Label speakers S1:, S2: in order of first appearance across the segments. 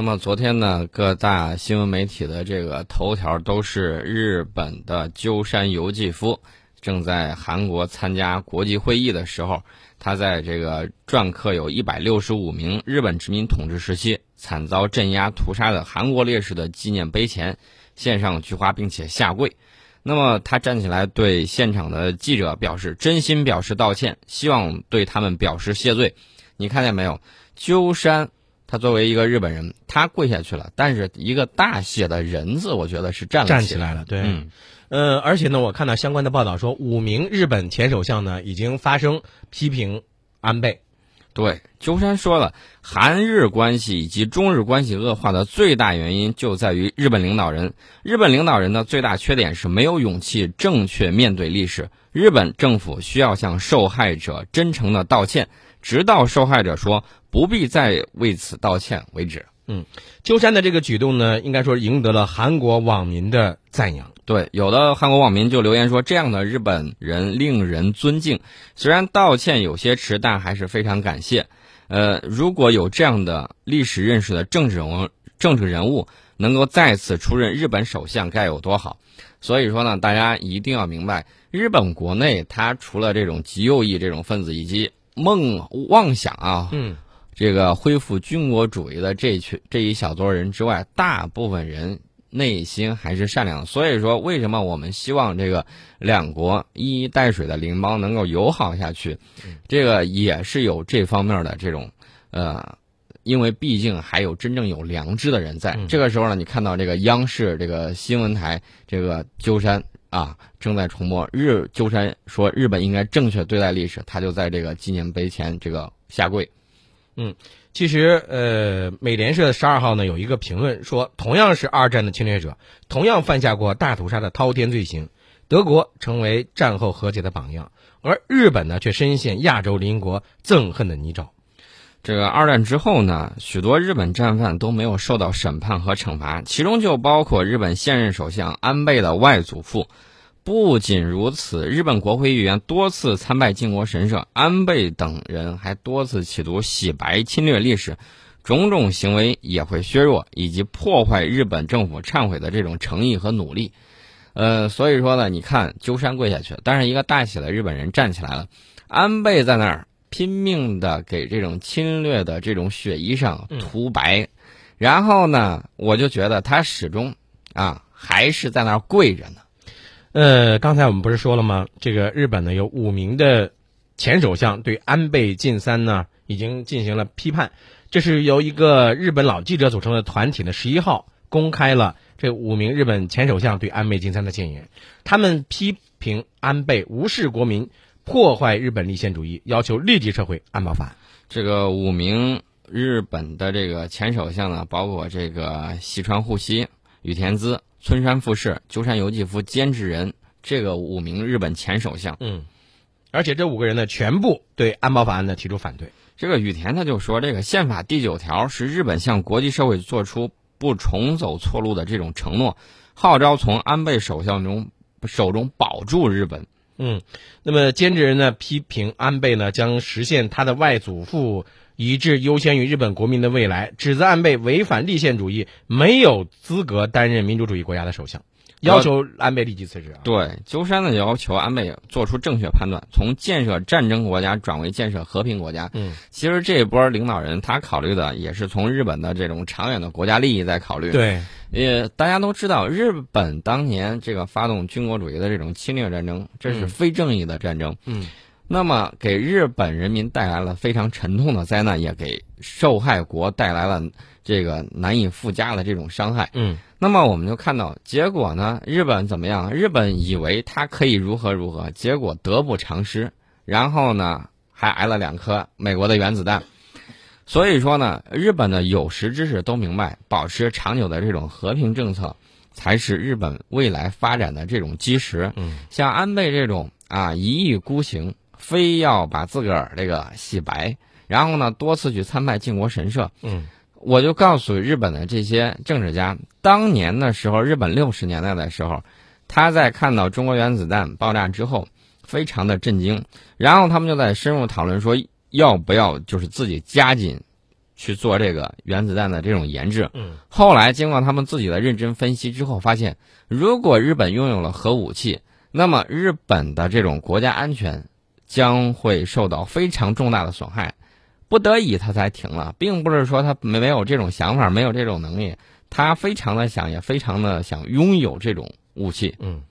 S1: 那么昨天呢，各大新闻媒体的这个头条都是日本的鸠山由纪夫正在韩国参加国际会议的时候，他在这个篆刻有一百六十五名日本殖民统治时期惨遭镇压屠杀的韩国烈士的纪念碑前献上菊花，并且下跪。那么他站起来对现场的记者表示真心表示道歉，希望对他们表示谢罪。你看见没有？鸠山。他作为一个日本人，他跪下去了，但是一个大写的人字，我觉得是站
S2: 站
S1: 起
S2: 来了。对，
S1: 嗯，
S2: 呃，而且呢，我看到相关的报道说，五名日本前首相呢已经发声批评安倍。
S1: 对，鸠山说了，韩日关系以及中日关系恶化的最大原因就在于日本领导人。日本领导人的最大缺点是没有勇气正确面对历史。日本政府需要向受害者真诚的道歉。直到受害者说不必再为此道歉为止。
S2: 嗯，鸠山的这个举动呢，应该说赢得了韩国网民的赞扬。
S1: 对，有的韩国网民就留言说，这样的日本人令人尊敬。虽然道歉有些迟，但还是非常感谢。呃，如果有这样的历史认识的政治人物，政治人物能够再次出任日本首相，该有多好。所以说呢，大家一定要明白，日本国内它除了这种极右翼这种分子以及。梦妄想啊，
S2: 嗯，
S1: 这个恢复军国主义的这群这一小撮人之外，大部分人内心还是善良。所以说，为什么我们希望这个两国一衣带水的邻邦能够友好下去？这个也是有这方面的这种呃，因为毕竟还有真正有良知的人在。这个时候呢，你看到这个央视这个新闻台这个鸠山。啊，正在重播日鸠山说日本应该正确对待历史，他就在这个纪念碑前这个下跪。
S2: 嗯，其实呃，美联社十二号呢有一个评论说，同样是二战的侵略者，同样犯下过大屠杀的滔天罪行，德国成为战后和解的榜样，而日本呢却深陷亚洲邻国憎恨的泥沼。
S1: 这个二战之后呢，许多日本战犯都没有受到审判和惩罚，其中就包括日本现任首相安倍的外祖父。不仅如此，日本国会议员多次参拜靖国神社，安倍等人还多次企图洗白侵略历史，种种行为也会削弱以及破坏日本政府忏悔的这种诚意和努力。呃，所以说呢，你看鸠山跪下去，但是一个大写的日本人站起来了，安倍在那儿。拼命的给这种侵略的这种血衣上涂白，然后呢，我就觉得他始终啊还是在那儿跪着呢。
S2: 呃，刚才我们不是说了吗？这个日本呢有五名的前首相对安倍晋三呢已经进行了批判，这是由一个日本老记者组成的团体呢十一号公开了这五名日本前首相对安倍晋三的谏言，他们批评安倍无视国民。破坏日本立宪主义，要求立即撤回安保法。
S1: 这个五名日本的这个前首相呢，包括这个西川护熙、羽田孜、村山富士、鸠山由纪夫、菅直人，这个五名日本前首相。
S2: 嗯，而且这五个人呢，全部对安保法案呢提出反对。
S1: 这个羽田他就说，这个宪法第九条是日本向国际社会做出不重走错路的这种承诺，号召从安倍首相中手中保住日本。
S2: 嗯，那么监制人呢批评安倍呢将实现他的外祖父遗志优先于日本国民的未来，指责安倍违反立宪主义，没有资格担任民主主义国家的首相，要求安倍立即辞职。
S1: 对，鸠山呢要求安倍做出正确判断，从建设战争国家转为建设和平国家。
S2: 嗯，
S1: 其实这一波领导人他考虑的也是从日本的这种长远的国家利益在考虑。
S2: 对。
S1: 也大家都知道，日本当年这个发动军国主义的这种侵略战争，这是非正义的战争。
S2: 嗯，
S1: 那么给日本人民带来了非常沉痛的灾难，也给受害国带来了这个难以附加的这种伤害。
S2: 嗯，
S1: 那么我们就看到结果呢？日本怎么样？日本以为他可以如何如何，结果得不偿失，然后呢，还挨了两颗美国的原子弹。所以说呢，日本的有识之士都明白，保持长久的这种和平政策，才是日本未来发展的这种基石。
S2: 嗯，
S1: 像安倍这种啊一意孤行，非要把自个儿这个洗白，然后呢多次去参拜靖国神社。
S2: 嗯，
S1: 我就告诉日本的这些政治家，当年的时候，日本六十年代的时候，他在看到中国原子弹爆炸之后，非常的震惊，然后他们就在深入讨论说。要不要就是自己加紧去做这个原子弹的这种研制。
S2: 嗯，
S1: 后来经过他们自己的认真分析之后，发现如果日本拥有了核武器，那么日本的这种国家安全将会受到非常重大的损害。不得已，他才停了，并不是说他没没有这种想法，没有这种能力，他非常的想，也非常的想拥有这种武器。
S2: 嗯，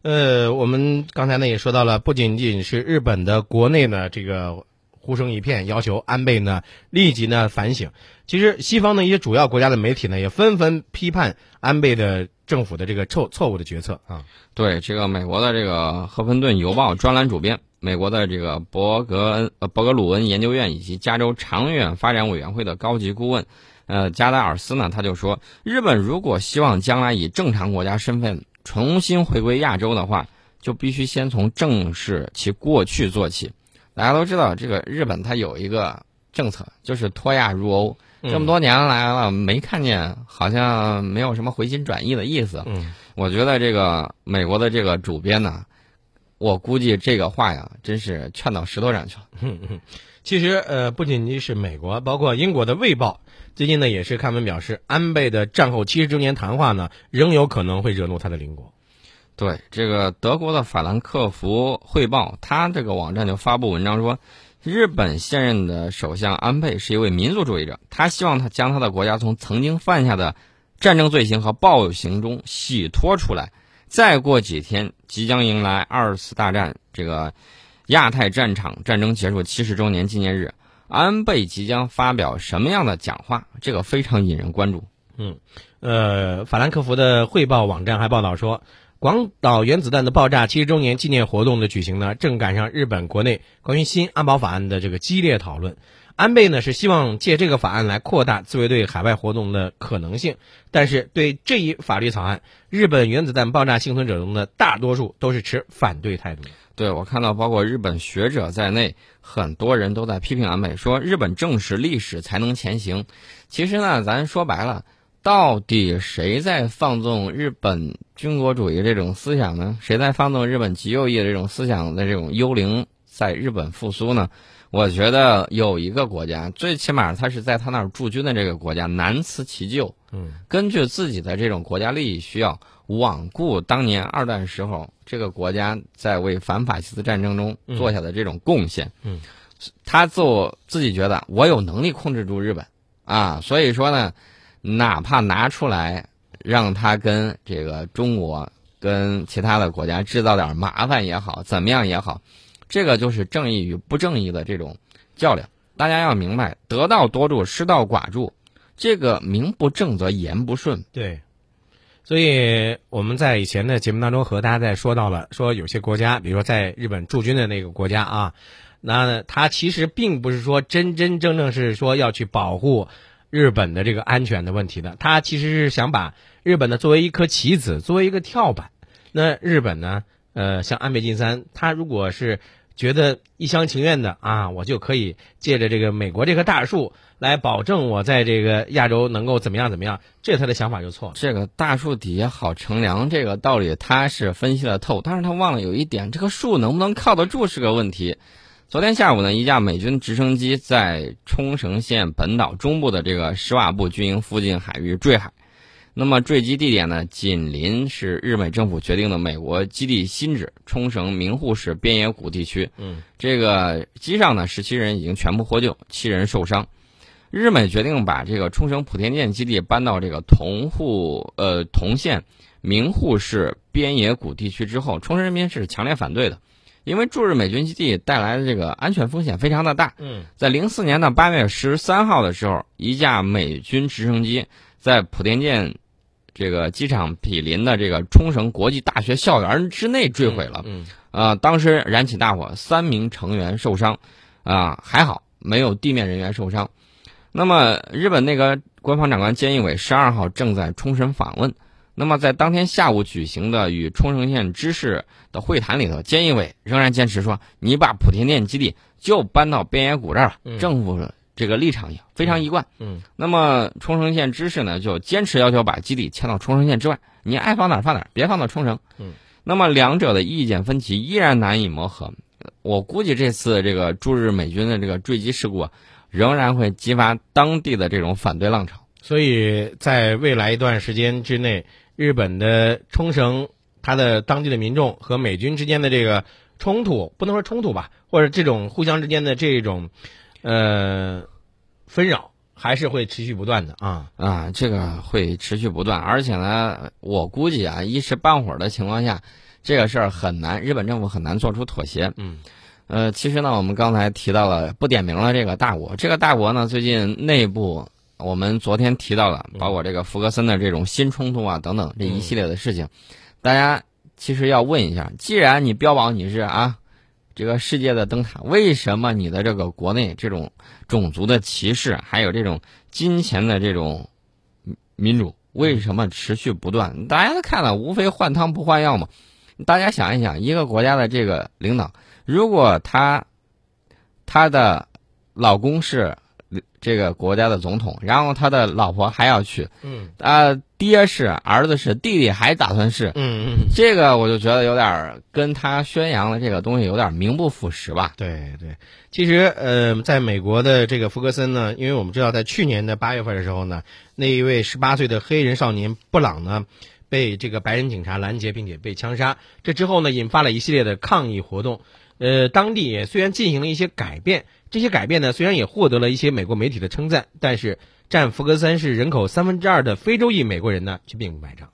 S2: 呃，我们刚才呢也说到了，不仅仅是日本的国内呢这个呼声一片，要求安倍呢立即呢反省。其实西方的一些主要国家的媒体呢也纷纷批判安倍的政府的这个错错误的决策啊。
S1: 对这个美国的这个《赫芬顿邮报》专栏主编。美国的这个伯格恩呃伯格鲁恩研究院以及加州长远发展委员会的高级顾问，呃加达尔斯呢，他就说，日本如果希望将来以正常国家身份重新回归亚洲的话，就必须先从正视其过去做起。大家都知道，这个日本它有一个政策，就是脱亚入欧，这么多年来了，没看见好像没有什么回心转意的意思。
S2: 嗯，
S1: 我觉得这个美国的这个主编呢。我估计这个话呀，真是劝到石头上去了。
S2: 嗯嗯其实，呃，不仅仅是美国，包括英国的《卫报》最近呢也是刊文表示，安倍的战后七十周年谈话呢，仍有可能会惹怒他的邻国。
S1: 对，这个德国的《法兰克福汇报》，他这个网站就发布文章说，日本现任的首相安倍是一位民族主义者，他希望他将他的国家从曾经犯下的战争罪行和暴行中洗脱出来。再过几天，即将迎来二次大战这个亚太战场战争结束七十周年纪念日，安倍即将发表什么样的讲话？这个非常引人关注。
S2: 嗯，呃，法兰克福的汇报网站还报道说，广岛原子弹的爆炸七十周年纪念活动的举行呢，正赶上日本国内关于新安保法案的这个激烈讨论。安倍呢是希望借这个法案来扩大自卫队海外活动的可能性，但是对这一法律草案，日本原子弹爆炸幸存者中的大多数都是持反对态度。
S1: 对我看到，包括日本学者在内，很多人都在批评安倍，说日本正视历史才能前行。其实呢，咱说白了，到底谁在放纵日本军国主义这种思想呢？谁在放纵日本极右翼的这种思想的这种幽灵在日本复苏呢？我觉得有一个国家，最起码他是在他那儿驻军的这个国家难辞其咎。
S2: 嗯，
S1: 根据自己的这种国家利益需要，罔顾当年二战时候这个国家在为反法西斯战争中做下的这种贡献。
S2: 嗯，
S1: 他做自己觉得我有能力控制住日本啊，所以说呢，哪怕拿出来让他跟这个中国、跟其他的国家制造点麻烦也好，怎么样也好。这个就是正义与不正义的这种较量，大家要明白，得道多助，失道寡助，这个名不正则言不顺。
S2: 对，所以我们在以前的节目当中和大家在说到了，说有些国家，比如说在日本驻军的那个国家啊，那他其实并不是说真真正正是说要去保护日本的这个安全的问题的，他其实是想把日本呢作为一颗棋子，作为一个跳板。那日本呢，呃，像安倍晋三，他如果是觉得一厢情愿的啊，我就可以借着这个美国这棵大树来保证我在这个亚洲能够怎么样怎么样，这他的想法就错了。
S1: 这个大树底下好乘凉，这个道理他是分析的透，但是他忘了有一点，这个树能不能靠得住是个问题。昨天下午呢，一架美军直升机在冲绳县本岛中部的这个石瓦布军营附近海域坠海。那么坠机地点呢，紧邻是日美政府决定的美国基地新址冲绳名护市边野古地区。
S2: 嗯，
S1: 这个机上呢，十七人已经全部获救，七人受伤。日美决定把这个冲绳普天舰基地搬到这个同户呃同县名护市边野古地区之后，冲绳人民是强烈反对的，因为驻日美军基地带来的这个安全风险非常的大。
S2: 嗯，
S1: 在零四年的八月十三号的时候，一架美军直升机在普天间。这个机场毗邻的这个冲绳国际大学校园之内坠毁了，
S2: 嗯，
S1: 啊，当时燃起大火，三名成员受伤，啊，还好没有地面人员受伤。那么，日本那个官方长官菅义伟十二号正在冲绳访问，那么在当天下午举行的与冲绳县知事的会谈里头，菅义伟仍然坚持说：“你把莆田电基地就搬到边野古这儿了。”政府。这个立场也非常一贯，
S2: 嗯，
S1: 那么冲绳县知事呢就坚持要求把基地迁到冲绳县之外，你爱放哪儿放哪儿，别放到冲绳，
S2: 嗯，
S1: 那么两者的意见分歧依然难以磨合，我估计这次这个驻日美军的这个坠机事故，仍然会激发当地的这种反对浪潮。
S2: 所以在未来一段时间之内，日本的冲绳，它的当地的民众和美军之间的这个冲突，不能说冲突吧，或者这种互相之间的这种，呃，纷扰，还是会持续不断的啊
S1: 啊，这个会持续不断，而且呢，我估计啊，一时半会儿的情况下，这个事儿很难，日本政府很难做出妥协。
S2: 嗯，
S1: 呃，其实呢，我们刚才提到了不点名了这个大国，这个大国呢，最近内部。我们昨天提到了，包括这个福格森的这种新冲突啊等等这一系列的事情，大家其实要问一下：既然你标榜你是啊这个世界的灯塔，为什么你的这个国内这种种族的歧视，还有这种金钱的这种民主，为什么持续不断？大家都看了，无非换汤不换药嘛。大家想一想，一个国家的这个领导，如果他他的老公是。这个国家的总统，然后他的老婆还要去，
S2: 嗯，
S1: 啊，爹是，儿子是，弟弟还打算是，
S2: 嗯嗯，
S1: 这个我就觉得有点跟他宣扬的这个东西有点名不副实吧。
S2: 对对，其实呃，在美国的这个福格森呢，因为我们知道，在去年的八月份的时候呢，那一位十八岁的黑人少年布朗呢，被这个白人警察拦截，并且被枪杀，这之后呢，引发了一系列的抗议活动。呃，当地也虽然进行了一些改变，这些改变呢，虽然也获得了一些美国媒体的称赞，但是占福格森市人口三分之二的非洲裔美国人呢，却并不买账。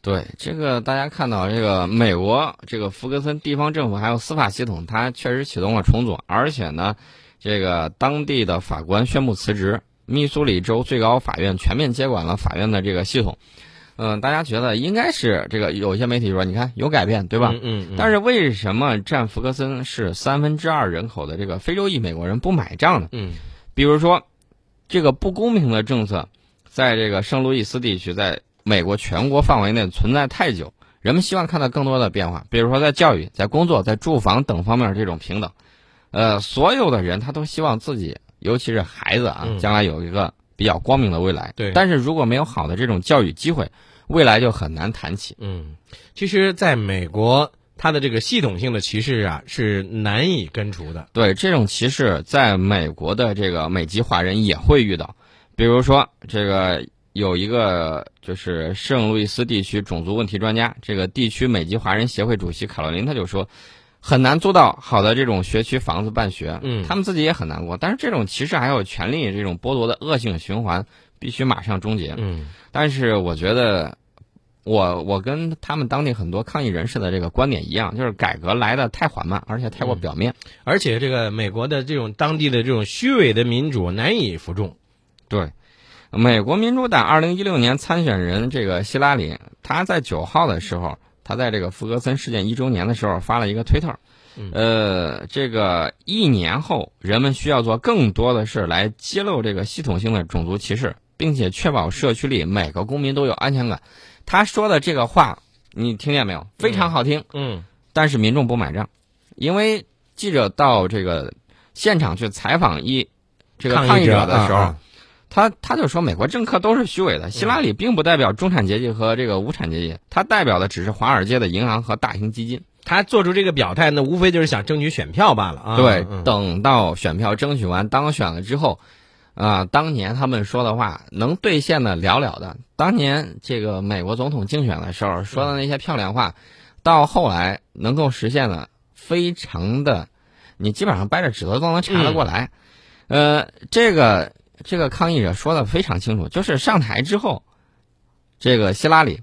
S1: 对这个，大家看到这个美国这个福格森地方政府还有司法系统，它确实启动了重组，而且呢，这个当地的法官宣布辞职，密苏里州最高法院全面接管了法院的这个系统。嗯，大家觉得应该是这个，有些媒体说，你看有改变，对吧？
S2: 嗯嗯。
S1: 但是为什么占福克森是三分之二人口的这个非洲裔美国人不买账呢？
S2: 嗯，
S1: 比如说，这个不公平的政策，在这个圣路易斯地区，在美国全国范围内存在太久，人们希望看到更多的变化。比如说，在教育、在工作、在住房等方面这种平等，呃，所有的人他都希望自己，尤其是孩子啊，将来有一个比较光明的未来。
S2: 对。
S1: 但是如果没有好的这种教育机会，未来就很难谈起。
S2: 嗯，其实，在美国，它的这个系统性的歧视啊，是难以根除的。
S1: 对这种歧视，在美国的这个美籍华人也会遇到。比如说，这个有一个就是圣路易斯地区种族问题专家，这个地区美籍华人协会主席卡罗琳，他就说，很难租到好的这种学区房子办学。
S2: 嗯，
S1: 他们自己也很难过。但是这种歧视还有权利这种剥夺的恶性循环。必须马上终结。
S2: 嗯，
S1: 但是我觉得，我我跟他们当地很多抗议人士的这个观点一样，就是改革来的太缓慢，而且太过表面，
S2: 而且这个美国的这种当地的这种虚伪的民主难以服众。
S1: 对，美国民主党二零一六年参选人这个希拉里，他在九号的时候，他在这个福格森事件一周年的时候发了一个推特。呃，这个一年后，人们需要做更多的事来揭露这个系统性的种族歧视，并且确保社区里每个公民都有安全感。他说的这个话，你听见没有？非常好听。
S2: 嗯。
S1: 但是民众不买账，因为记者到这个现场去采访一这个抗议者的时候，他他就说美国政客都是虚伪的。希拉里并不代表中产阶级和这个无产阶级，他代表的只是华尔街的银行和大型基金。
S2: 他做出这个表态，那无非就是想争取选票罢了啊！
S1: 对，等到选票争取完、当选了之后，啊，当年他们说的话能兑现的了了的。当年这个美国总统竞选的时候说的那些漂亮话，到后来能够实现的非常的，你基本上掰着指头都能查得过来。呃，这个这个抗议者说的非常清楚，就是上台之后，这个希拉里。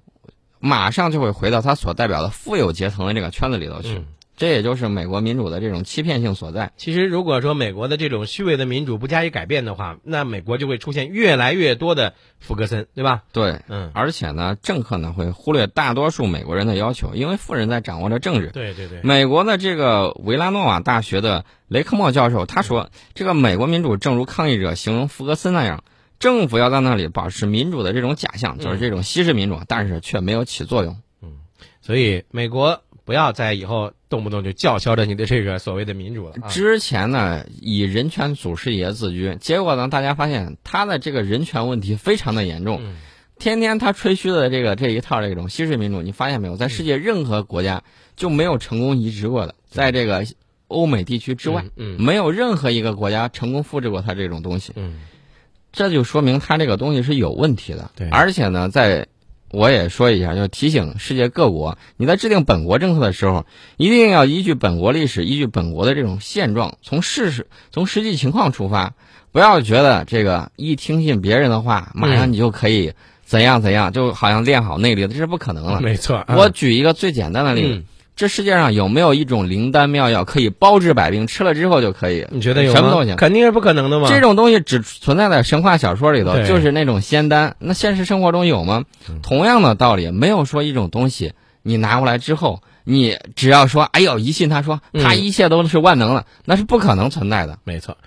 S1: 马上就会回到他所代表的富有阶层的这个圈子里头去，这也就是美国民主的这种欺骗性所在。
S2: 其实，如果说美国的这种虚伪的民主不加以改变的话，那美国就会出现越来越多的福格森，对吧？
S1: 对，
S2: 嗯，
S1: 而且呢，政客呢会忽略大多数美国人的要求，因为富人在掌握着政治。
S2: 对对对。
S1: 美国的这个维拉诺瓦大学的雷克莫教授他说：“这个美国民主正如抗议者形容福格森那样。”政府要在那里保持民主的这种假象，就是这种稀释民主，但是却没有起作用。
S2: 嗯，所以美国不要再以后动不动就叫嚣着你的这个所谓的民主了。
S1: 之前呢，以人权祖师爷自居，结果呢，大家发现他的这个人权问题非常的严重。天天他吹嘘的这个这一套这种西式民主，你发现没有？在世界任何国家就没有成功移植过的，在这个欧美地区之外，
S2: 嗯
S1: 没有任何一个国家成功复制过他这种东西。
S2: 嗯
S1: 这就说明他这个东西是有问题的。而且呢，在我也说一下，就提醒世界各国，你在制定本国政策的时候，一定要依据本国历史，依据本国的这种现状，从事实、从实际情况出发，不要觉得这个一听信别人的话，马上你就可以怎样怎样，就好像练好内力了，这是不可能的。
S2: 没错。啊
S1: 我举一个最简单的例子。
S2: 嗯
S1: 这世界上有没有一种灵丹妙药可以包治百病，吃了之后就可以？
S2: 你觉得有？
S1: 什么东西。
S2: 肯定是不可能的嘛。
S1: 这种东西只存在在神话小说里头，就是那种仙丹。那现实生活中有吗？同样的道理，没有说一种东西你拿过来之后，你只要说哎呦一信他说
S2: 嗯
S1: 他一切都是万能的，那是不可能存在的。
S2: 没错。